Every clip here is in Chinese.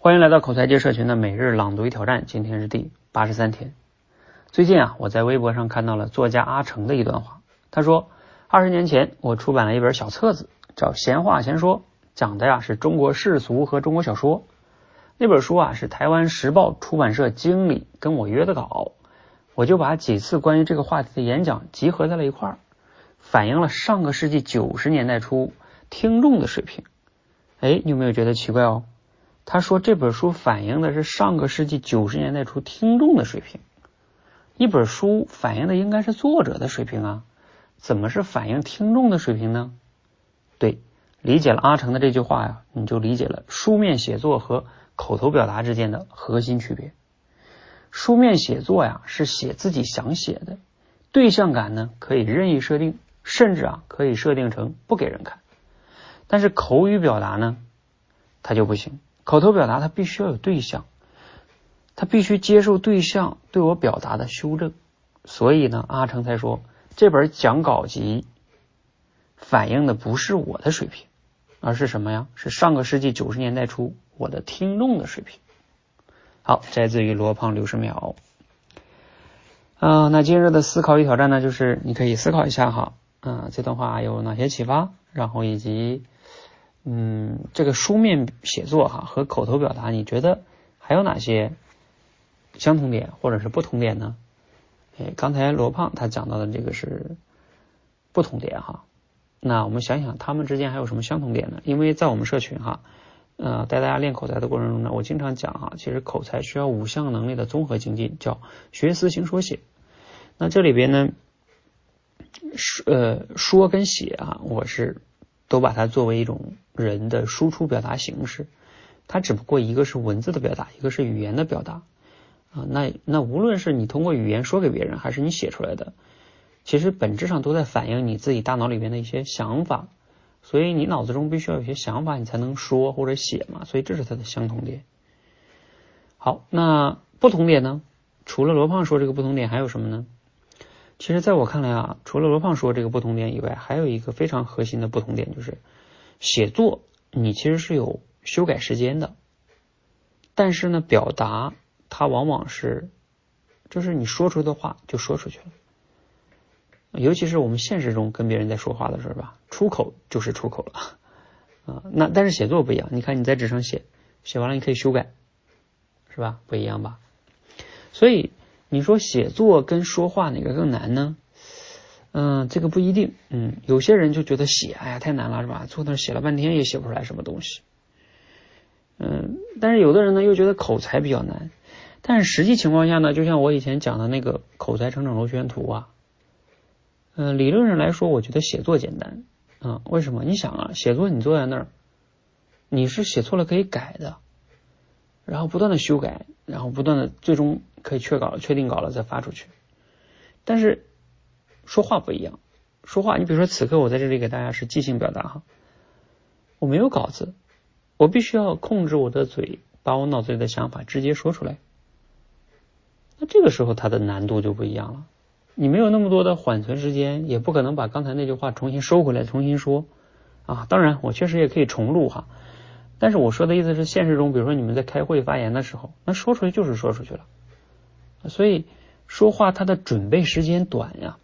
欢迎来到口才界社群的每日朗读与挑战，今天是第八十三天。最近啊，我在微博上看到了作家阿成的一段话，他说：“二十年前，我出版了一本小册子，叫《闲话闲说》，讲的呀是中国世俗和中国小说。那本书啊是台湾时报出版社经理跟我约的稿，我就把几次关于这个话题的演讲集合在了一块儿，反映了上个世纪九十年代初听众的水平。哎，你有没有觉得奇怪哦？”他说这本书反映的是上个世纪九十年代初听众的水平，一本书反映的应该是作者的水平啊，怎么是反映听众的水平呢？对，理解了阿成的这句话呀，你就理解了书面写作和口头表达之间的核心区别。书面写作呀是写自己想写的，对象感呢可以任意设定，甚至啊可以设定成不给人看。但是口语表达呢，它就不行。口头表达，它必须要有对象，他必须接受对象对我表达的修正。所以呢，阿成才说这本讲稿集反映的不是我的水平，而是什么呀？是上个世纪九十年代初我的听众的水平。好，摘自于罗胖六十秒。啊，那今日的思考与挑战呢，就是你可以思考一下哈，啊，这段话有哪些启发，然后以及。嗯，这个书面写作哈和口头表达，你觉得还有哪些相同点或者是不同点呢？哎，刚才罗胖他讲到的这个是不同点哈。那我们想想，他们之间还有什么相同点呢？因为在我们社群哈，呃，带大家练口才的过程中呢，我经常讲哈，其实口才需要五项能力的综合精进，叫学思行说写。那这里边呢，说呃说跟写啊，我是。都把它作为一种人的输出表达形式，它只不过一个是文字的表达，一个是语言的表达啊。那那无论是你通过语言说给别人，还是你写出来的，其实本质上都在反映你自己大脑里边的一些想法。所以你脑子中必须要有些想法，你才能说或者写嘛。所以这是它的相同点。好，那不同点呢？除了罗胖说这个不同点，还有什么呢？其实，在我看来啊，除了罗胖说这个不同点以外，还有一个非常核心的不同点，就是写作你其实是有修改时间的，但是呢，表达它往往是就是你说出的话就说出去了，尤其是我们现实中跟别人在说话的时候吧，出口就是出口了啊。那但是写作不一样，你看你在纸上写，写完了你可以修改，是吧？不一样吧？所以。你说写作跟说话哪个更难呢？嗯，这个不一定。嗯，有些人就觉得写，哎呀，太难了，是吧？坐那写了半天也写不出来什么东西。嗯，但是有的人呢又觉得口才比较难。但是实际情况下呢，就像我以前讲的那个口才成长螺旋图啊，嗯，理论上来说，我觉得写作简单啊。为什么？你想啊，写作你坐在那儿，你是写错了可以改的，然后不断的修改，然后不断的最终。可以确稿，确定稿了再发出去。但是说话不一样，说话，你比如说此刻我在这里给大家是即兴表达哈，我没有稿子，我必须要控制我的嘴，把我脑子里的想法直接说出来。那这个时候它的难度就不一样了，你没有那么多的缓存时间，也不可能把刚才那句话重新收回来重新说啊。当然，我确实也可以重录哈，但是我说的意思是现实中，比如说你们在开会发言的时候，那说出去就是说出去了。所以说话它的准备时间短呀，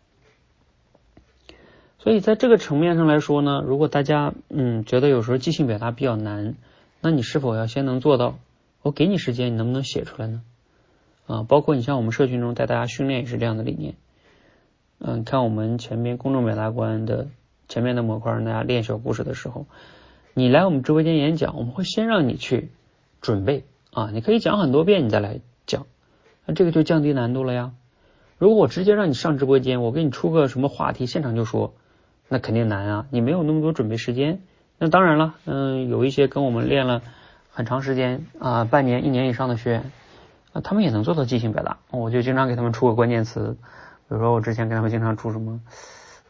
所以在这个层面上来说呢，如果大家嗯觉得有时候即兴表达比较难，那你是否要先能做到？我给你时间，你能不能写出来呢？啊，包括你像我们社群中带大家训练也是这样的理念。嗯，看我们前面公众表达官的前面的模块，大家练小故事的时候，你来我们直播间演讲，我们会先让你去准备啊，你可以讲很多遍，你再来讲。那这个就降低难度了呀。如果我直接让你上直播间，我给你出个什么话题，现场就说，那肯定难啊。你没有那么多准备时间。那当然了，嗯，有一些跟我们练了很长时间啊，半年、一年以上的学员，啊，他们也能做到即兴表达。我就经常给他们出个关键词，比如说我之前给他们经常出什么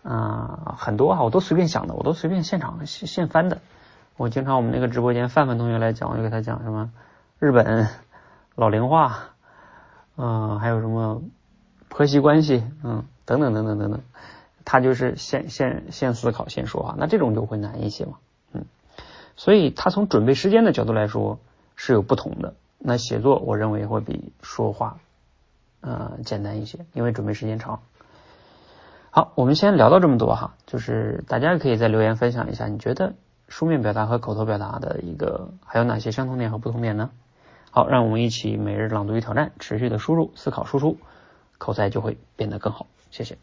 啊，很多哈，我都随便想的，我都随便现场现现翻的。我经常我们那个直播间范范同学来讲，我就给他讲什么日本 老龄化。嗯，还有什么婆媳关系，嗯，等等等等等等，他就是先先先思考，先说话，那这种就会难一些嘛，嗯，所以他从准备时间的角度来说，是有不同的。那写作我认为会比说话呃简单一些，因为准备时间长。好，我们先聊到这么多哈，就是大家可以在留言分享一下，你觉得书面表达和口头表达的一个还有哪些相同点和不同点呢？好，让我们一起每日朗读与挑战，持续的输入、思考、输出，口才就会变得更好。谢谢。